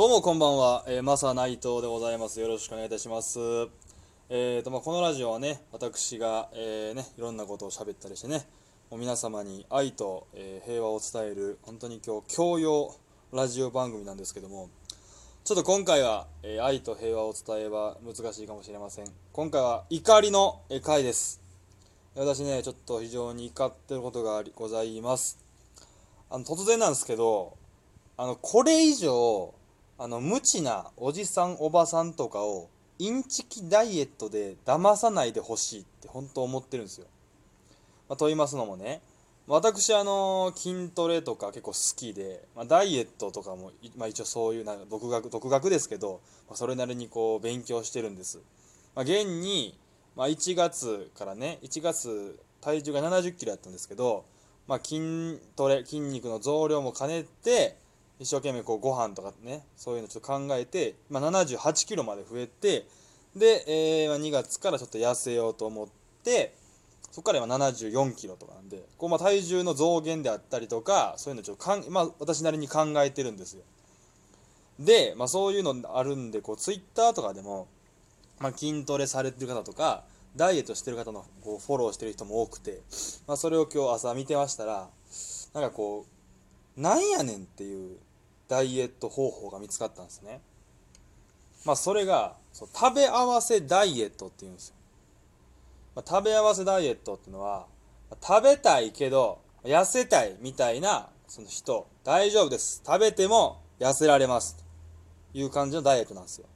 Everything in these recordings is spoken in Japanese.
どうもこんばんは、えー、マサ内藤でございます。よろしくお願いいたします。えーと、まあ、このラジオはね、私が、えー、ね、いろんなことを喋ったりしてね、もう皆様に愛と、えー、平和を伝える、本当に今日、教養ラジオ番組なんですけども、ちょっと今回は、えー、愛と平和を伝えば難しいかもしれません。今回は怒りの回です。私ね、ちょっと非常に怒ってることがありございます。あの、突然なんですけど、あの、これ以上、あの無知なおじさんおばさんとかをインチキダイエットで騙さないでほしいって本当思ってるんですよ、まあ、と言いますのもね私あの筋トレとか結構好きで、まあ、ダイエットとかも、まあ、一応そういうな独学独学ですけど、まあ、それなりにこう勉強してるんです、ま、現に、ま、1月からね1月体重が7 0キロやったんですけど、まあ、筋トレ筋肉の増量も兼ねて一生懸命こうご飯とかねそういうのちょっと考えて、まあ、78キロまで増えてで、えー、2月からちょっと痩せようと思ってそこから今74キロとかなんでこうまあ体重の増減であったりとかそういうのちょっとかん、まあ、私なりに考えてるんですよ。で、まあ、そういうのあるんでこうツイッターとかでも、まあ、筋トレされてる方とかダイエットしてる方のこうフォローしてる人も多くて、まあ、それを今日朝見てましたらなんかこうなんやねんっていうダイエット方法が見つかったんですね。まあそれがそう食べ合わせダイエットっていうんですよ。まあ、食べ合わせダイエットっていうのは食べたいけど痩せたいみたいなその人大丈夫です食べても痩せられますという感じのダイエットなんですよ。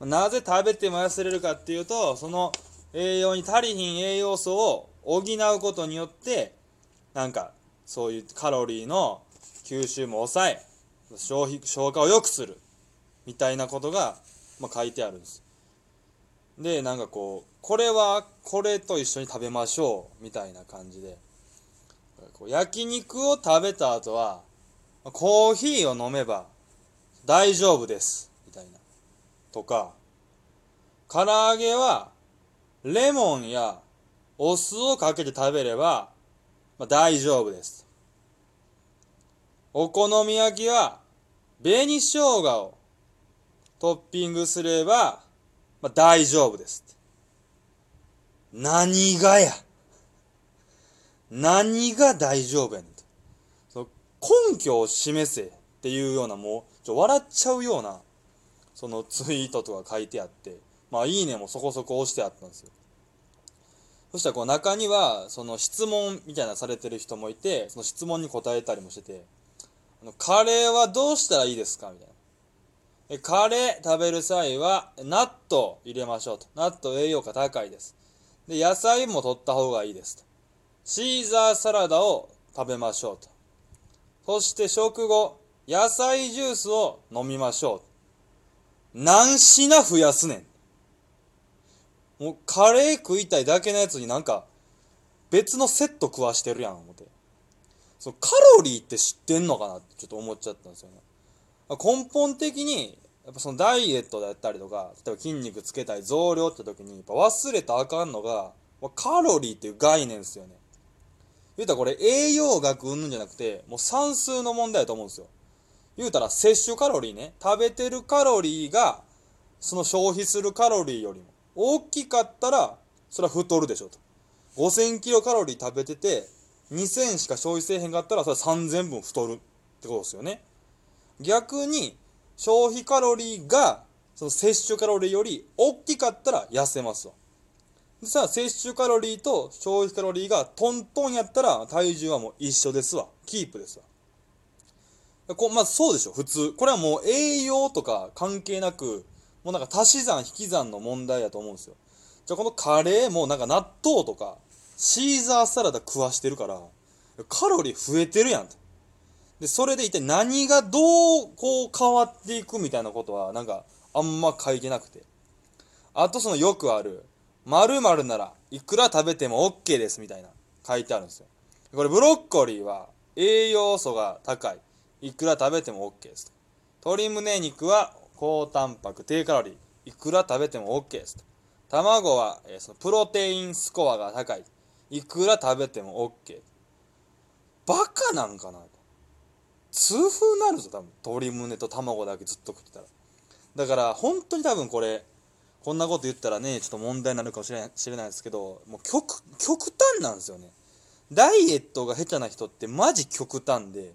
なぜ食べても痩せれるかっていうとその栄養に足りひん栄養素を補うことによってなんかそういうカロリーの吸収も抑え消費消化を良くする。みたいなことが、まあ、書いてあるんです。でなんかこうこれはこれと一緒に食べましょう。みたいな感じで。こう焼肉を食べた後はコーヒーを飲めば大丈夫です。みたいな。とか唐揚げはレモンやお酢をかけて食べれば、まあ、大丈夫です。お好み焼きは紅生姜をトッピングすれば、まあ、大丈夫です。何がや何が大丈夫やねんと。その根拠を示せっていうようなもう、ちょ笑っちゃうような、そのツイートとか書いてあって、まあいいねもそこそこ押してあったんですよ。そしたらこう中には、その質問みたいなされてる人もいて、その質問に答えたりもしてて、あのカレーはどうしたらいいですか？みたいな。えカレー食べる際は、納豆入れましょうと。納豆栄養価高いです。で、野菜も取った方がいいですと。シーザーサラダを食べましょうと。そして食後、野菜ジュースを飲みましょう。何品増やすねん。もうカレー食いたいだけのやつになんか別のセット食わしてるやん、思って。そのカロリーって知ってんのかなってちょっと思っちゃったんですよね。根本的に、やっぱそのダイエットだったりとか、例えば筋肉つけたい増量って時に、やっぱ忘れたらあかんのが、カロリーっていう概念ですよね。言うたらこれ栄養学うんぬんじゃなくて、もう算数の問題だと思うんですよ。言うたら摂取カロリーね、食べてるカロリーが、その消費するカロリーよりも大きかったら、それは太るでしょと。5000キロカロリー食べてて、2000しか消費せえへんかったらそれ3000分太るってことですよね。逆に消費カロリーがその摂取カロリーより大きかったら痩せますわさあ摂取カロリーと消費カロリーがトントンやったら体重はもう一緒ですわ。キープですわ。こまずそうでしょ普通。これはもう栄養とか関係なくもうなんか足し算引き算の問題だと思うんですよ。じゃあこのカレーもなんか納豆とかシーザーサラダ食わしてるから、カロリー増えてるやん。で、それで一体何がどうこう変わっていくみたいなことは、なんかあんま書いてなくて。あとそのよくある、〇〇ならいくら食べても OK ですみたいな書いてあるんですよ。これブロッコリーは栄養素が高い。いくら食べても OK です。鶏胸肉は高タンパク低カロリー。いくら食べても OK です。卵は、えー、そのプロテインスコアが高い。いくら食べても OK バカなんかな痛風になるぞ多分。鶏胸と卵だけずっと食ってたら。だから本当に多分これこんなこと言ったらねちょっと問題になるかもしれない知れないですけどもう極極端なんですよね。ダイエットが下手な人ってマジ極端で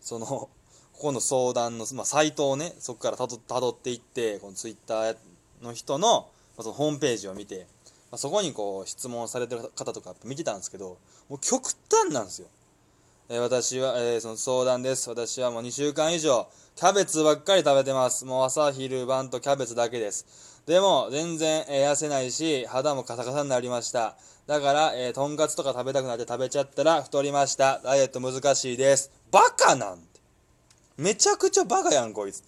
そのここの相談の、まあ、サイトをねそこからたどたどっていってこのツイッターの人の,、まあ、そのホームページを見て、まあ、そこにこう質問されてる方とか見てたんですけどもう極端なんですよえー、私は、えー、その相談です。私はもう2週間以上、キャベツばっかり食べてます。もう朝、昼、晩とキャベツだけです。でも、全然、えー、痩せないし、肌もカサカサになりました。だから、えー、とんかつとか食べたくなって食べちゃったら太りました。ダイエット難しいです。バカなんて。めちゃくちゃバカやん、こいつ。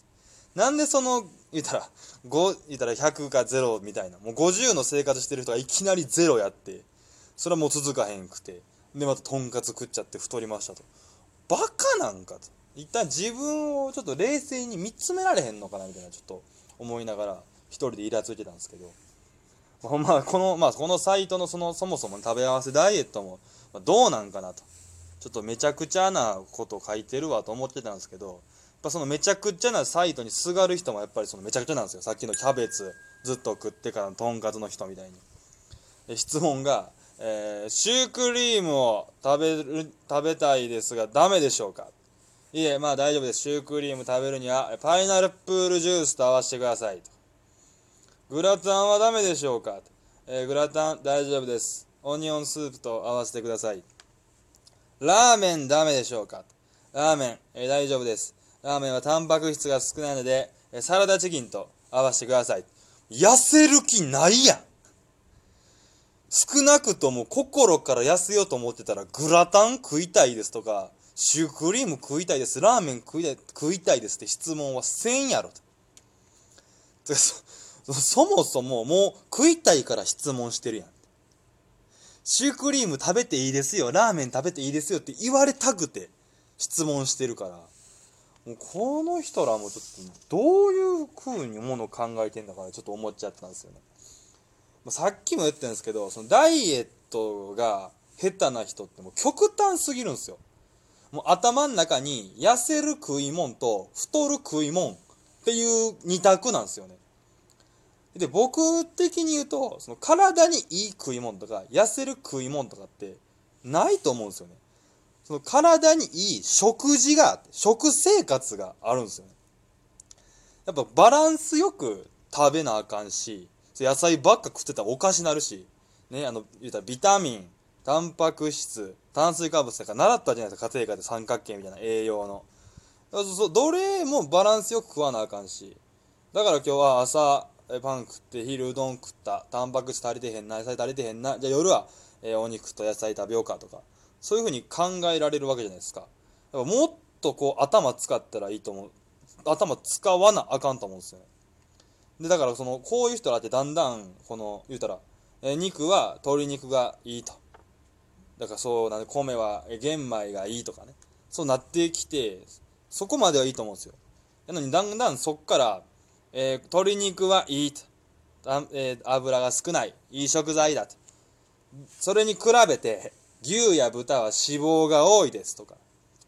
なんでその、言ったら、5、言ったら100か0みたいな。もう50の生活してる人がいきなり0やって、それはもう続かへんくて。でまたとんかつ食っちゃって太りましたとバカなんかと一旦自分をちょっと冷静に見つめられへんのかなみたいなちょっと思いながら一人でイラついてたんですけどまあこのまあこのサイトのそのそもそも食べ合わせダイエットもどうなんかなとちょっとめちゃくちゃなこと書いてるわと思ってたんですけどぱそのめちゃくちゃなサイトにすがる人もやっぱりそのめちゃくちゃなんですよ。さっきのキャベツずっと食ってからのとんかつの人みたいに。質問がえー、シュークリームを食べる食べたいですがダメでしょうか？いえまあ大丈夫です。シュークリーム食べるにはパイナップルジュースと合わせてくださいと。グラタンはダメでしょうか、えー、グラタン大丈夫です。オニオンスープと合わせてください。ラーメンダメでしょうか？ラーメン、えー、大丈夫です。ラーメンはタンパク質が少ないので、サラダチキンと合わせてください。痩せる気ないやん。少なくとも心から痩せようと思ってたらグラタン食いたいですとかシュークリーム食いたいですラーメン食いたい食いたいですって質問はせんやろと。そそもそももう食いたいから質問してるやん。シュークリーム食べていいですよラーメン食べていいですよって言われたくて質問してるから。もうこの人らもちょっとどういう風にものを考えてんだかちょっと思っちゃったんですよね。まさっきも言ったんですけどそのダイエットが下手な人ってもう極端すぎるんですよ。もう頭の中に痩せる食い物と太る食い物っていう二択なんですよね。で僕的に言うとその体にいい食い物とか痩せる食い物とかってないと思うんですよね。その体にいい食事が食生活があるんですよやっぱバランスよく食べなあかんし野菜ばっか食ってたらおかしなるし、ね、あの、言うたらビタミン、タンパク質、炭水化物とか習ったじゃないですか、家庭科で三角形みたいな栄養の。そうどれもバランスよく食わなあかんし。だから今日は朝、パン食って、昼うどん食った、タンパク質足りてへんな、野菜足りてへんな、じゃあ夜は、えー、お肉と野菜食べようかとか、そういうふうに考えられるわけじゃないですか。かもっとこう頭使ったらいいと思う。頭使わなあかんと思うんですよね。でだからそのこういう人らってだんだんこの言うたら、え肉は鶏肉がいいとだからそうなんで米は玄米がいいとかねそうなってきてそこまではいいと思うんですよなのにだんだんそっから、えー、鶏肉はいいと、えー、油が少ないいい食材だとそれに比べて牛や豚は脂肪が多いですとか。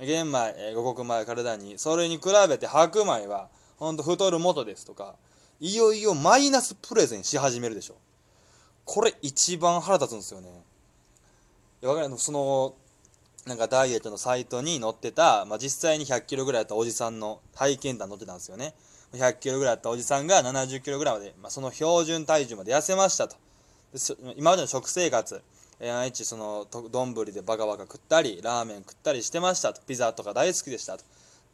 玄米、五穀米体にそれに比べて白米はほんと太る元ですとか。いよいよマイナスプレゼンし始めるでしょ。これ一番腹立つんですよね。いやかるそのなんかダイエットのサイトに載ってた、まあ、実際に100キロぐらいやったおじさんの体験談載ってたんですよね。100キロぐらいやったおじさんが70キロぐらいまで、まあ、その標準体重まで痩せましたと。で今までの食生活毎日その丼でバカバカ食ったりラーメン食ったりしてましたと。ピザとか大好きでしたと。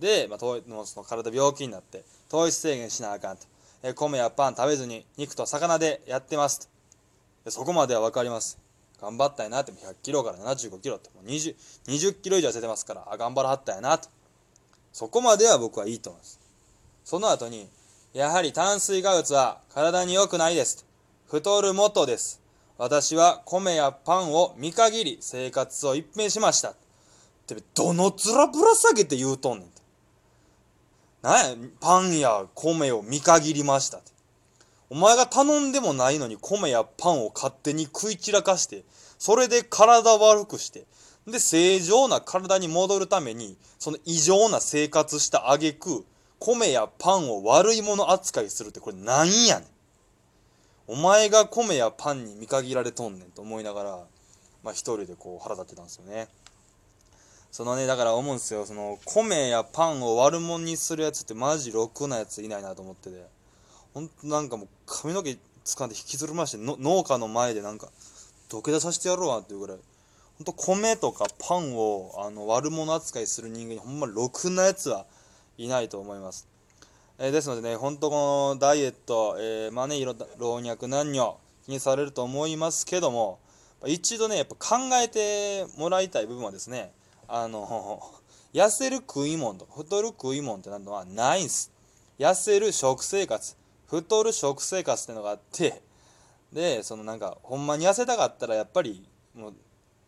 で、まあ、その体病気になって糖質制限しなあかんと。え米やパン食べずに肉と魚でやってますと。そこまでは分かります。頑張ったやなって。100キロから75キロって。もう 20, 20キロ以上痩せてますからあ頑張らはったやなと。そこまでは僕はいいと思います。その後にやはり炭水化物は体に良くないです太る元です。私は米やパンを見限り生活を一変しました。ってどの面ぶら下げて言うとんねんなんや、パンや米を見限りましたって。お前が頼んでもないのに米やパンを勝手に食い散らかして、それで体悪くして、で正常な体に戻るためにその異常な生活した挙句米やパンを悪いもの扱いするってこれなんやねん。お前が米やパンに見限られとんねんと思いながらまあ一人でこう腹立ってたんですよね。そのねだから思うんですよ。その米やパンを悪者にするやつってマジろくなやついないなと思ってて。ほんとなんかもう髪の毛掴んで引きずりましての農家の前でなんか土下座させてやろうなっていうぐらい。ほんと米とかパンをあの悪者扱いする人間にほんまろくなやつはいないと思います、えーですのでねほんとこのダイエット、えーまあね老若男女気にされると思いますけども一度ねやっぱ考えてもらいたい部分はですねあの 痩せる食い物とか太る食い物ってなるのはないんです。痩せる食生活太る食生活ってのがあってでそのなんかほんまに痩せたかったらやっぱりもう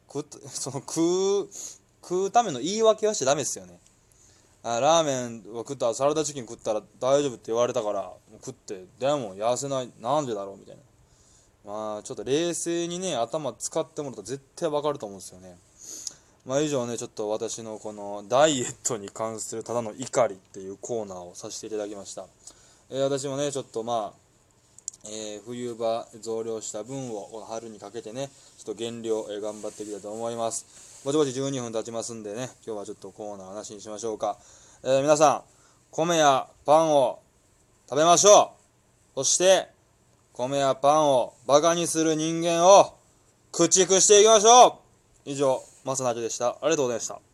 食その食う食うための言い訳はしちゃダメですよね。あラーメンを食ったらサラダチキン食ったら大丈夫って言われたから食ってでも痩せないなんでだろうみたいな。まあちょっと冷静にね頭使ってもらったら絶対わかると思うんですよね。まあ以上ねちょっと私のこのダイエットに関するただの怒りっていうコーナーをさせていただきました、えー私もねちょっとまあえー冬場増量した分を春にかけてねちょっと減量、えー頑張っていきたいと思いますぼちぼち12分経ちますんでね今日はちょっとコーナーなしにしましょうか、えー皆さん米やパンを食べましょうそして米やパンをバカにする人間を駆逐していきましょう以上、正成でした。ありがとうございました。